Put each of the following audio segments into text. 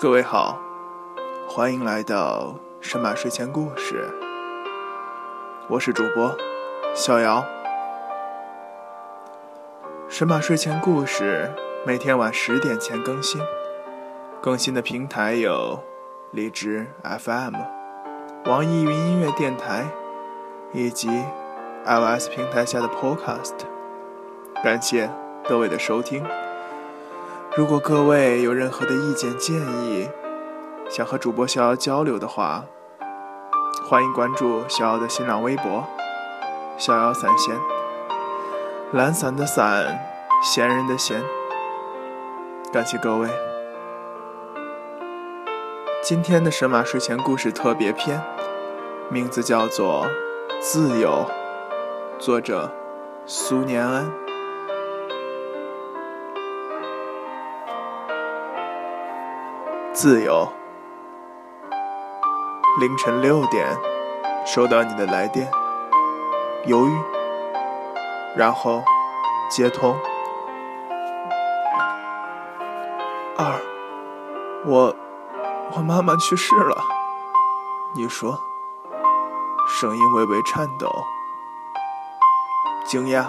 各位好，欢迎来到神马睡前故事。我是主播逍遥。神马睡前故事每天晚十点前更新，更新的平台有荔枝 FM、网易云音乐电台以及 iOS 平台下的 Podcast。感谢各位的收听。如果各位有任何的意见建议，想和主播逍遥交流的话，欢迎关注逍遥的新浪微博“逍遥散闲”，懒散的散，闲人的闲。感谢各位。今天的神马睡前故事特别篇，名字叫做《自由》，作者苏年安。自由。凌晨六点，收到你的来电，犹豫，然后接通。二，我，我妈妈去世了。你说，声音微微颤抖，惊讶，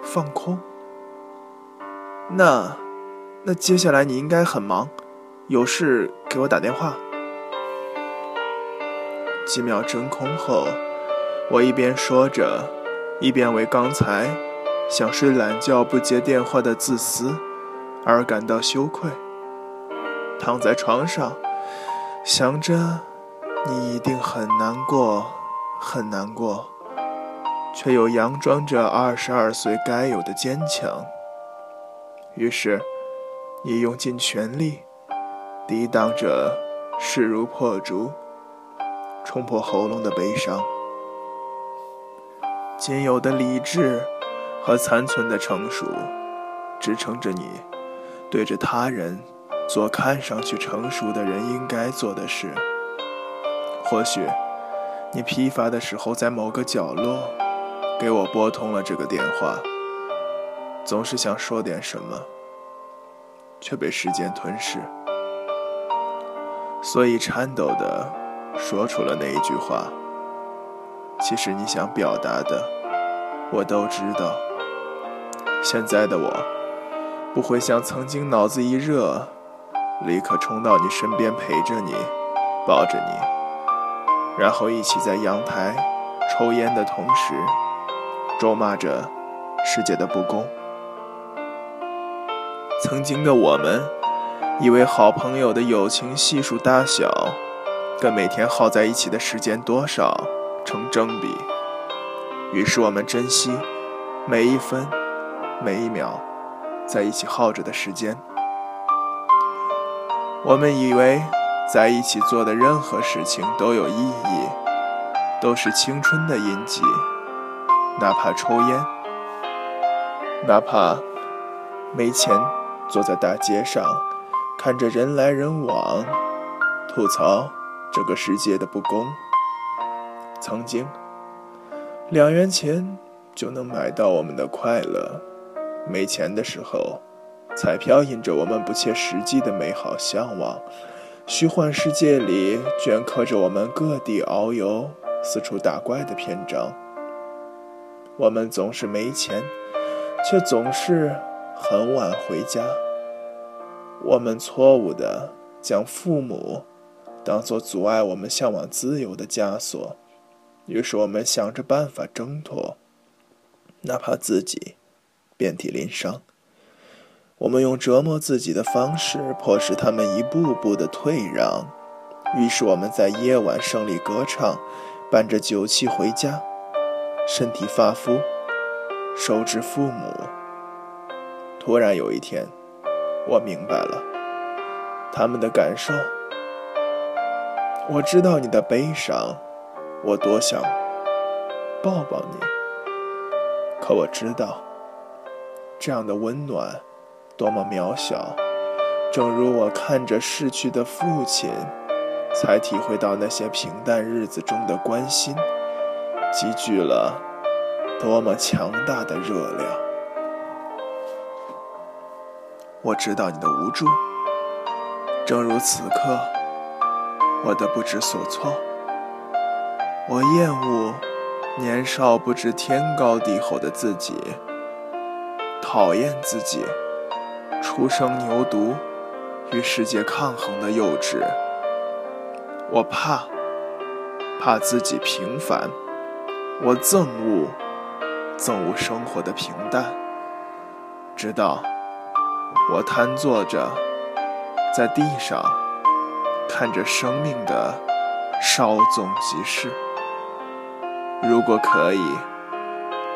放空。那，那接下来你应该很忙。有事给我打电话。几秒真空后，我一边说着，一边为刚才想睡懒觉不接电话的自私而感到羞愧。躺在床上，想着你一定很难过，很难过，却又佯装着二十二岁该有的坚强。于是，你用尽全力。抵挡着势如破竹、冲破喉咙的悲伤，仅有的理智和残存的成熟，支撑着你对着他人做看上去成熟的人应该做的事。或许你疲乏的时候，在某个角落给我拨通了这个电话，总是想说点什么，却被时间吞噬。所以颤抖的说出了那一句话。其实你想表达的，我都知道。现在的我，不会像曾经脑子一热，立刻冲到你身边陪着你，抱着你，然后一起在阳台抽烟的同时，咒骂着世界的不公。曾经的我们。以为好朋友的友情系数大小，跟每天耗在一起的时间多少成正比。于是我们珍惜每一分每一秒在一起耗着的时间。我们以为在一起做的任何事情都有意义，都是青春的印记，哪怕抽烟，哪怕没钱坐在大街上。看着人来人往，吐槽这个世界的不公。曾经，两元钱就能买到我们的快乐；没钱的时候，彩票印着我们不切实际的美好向往。虚幻世界里镌刻着我们各地遨游、四处打怪的篇章。我们总是没钱，却总是很晚回家。我们错误地将父母当作阻碍我们向往自由的枷锁，于是我们想着办法挣脱，哪怕自己遍体鳞伤。我们用折磨自己的方式迫使他们一步步的退让，于是我们在夜晚胜利歌唱，伴着酒气回家，身体发肤，手指父母。突然有一天。我明白了他们的感受，我知道你的悲伤，我多想抱抱你，可我知道这样的温暖多么渺小。正如我看着逝去的父亲，才体会到那些平淡日子中的关心，积聚了多么强大的热量。我知道你的无助，正如此刻，我的不知所措。我厌恶年少不知天高地厚的自己，讨厌自己初生牛犊，与世界抗衡的幼稚。我怕，怕自己平凡。我憎恶，憎恶生活的平淡。直到我瘫坐着在地上，看着生命的稍纵即逝。如果可以，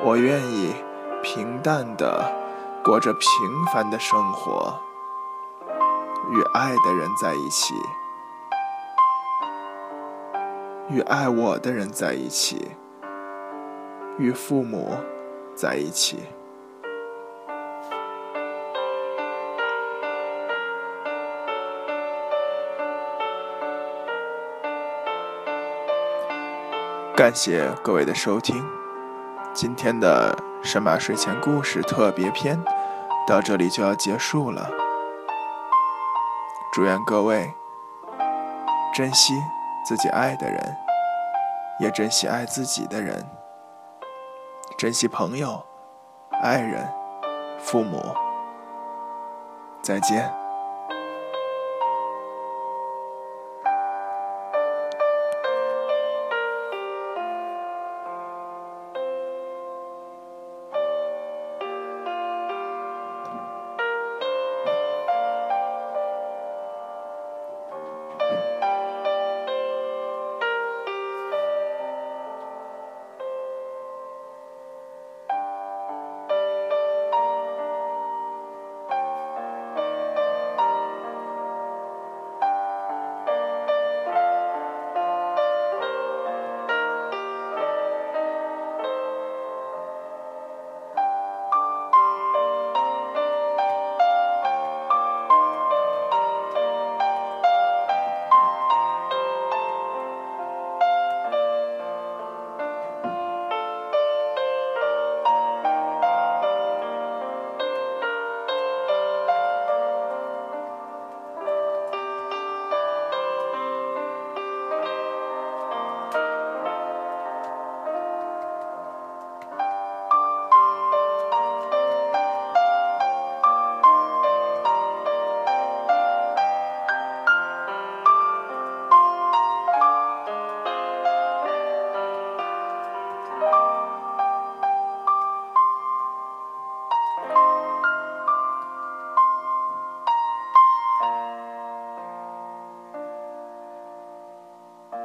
我愿意平淡的过着平凡的生活，与爱的人在一起，与爱我的人在一起。与父母在一起。感谢各位的收听，今天的神马睡前故事特别篇到这里就要结束了。祝愿各位珍惜自己爱的人，也珍惜爱自己的人。珍惜朋友、爱人、父母，再见。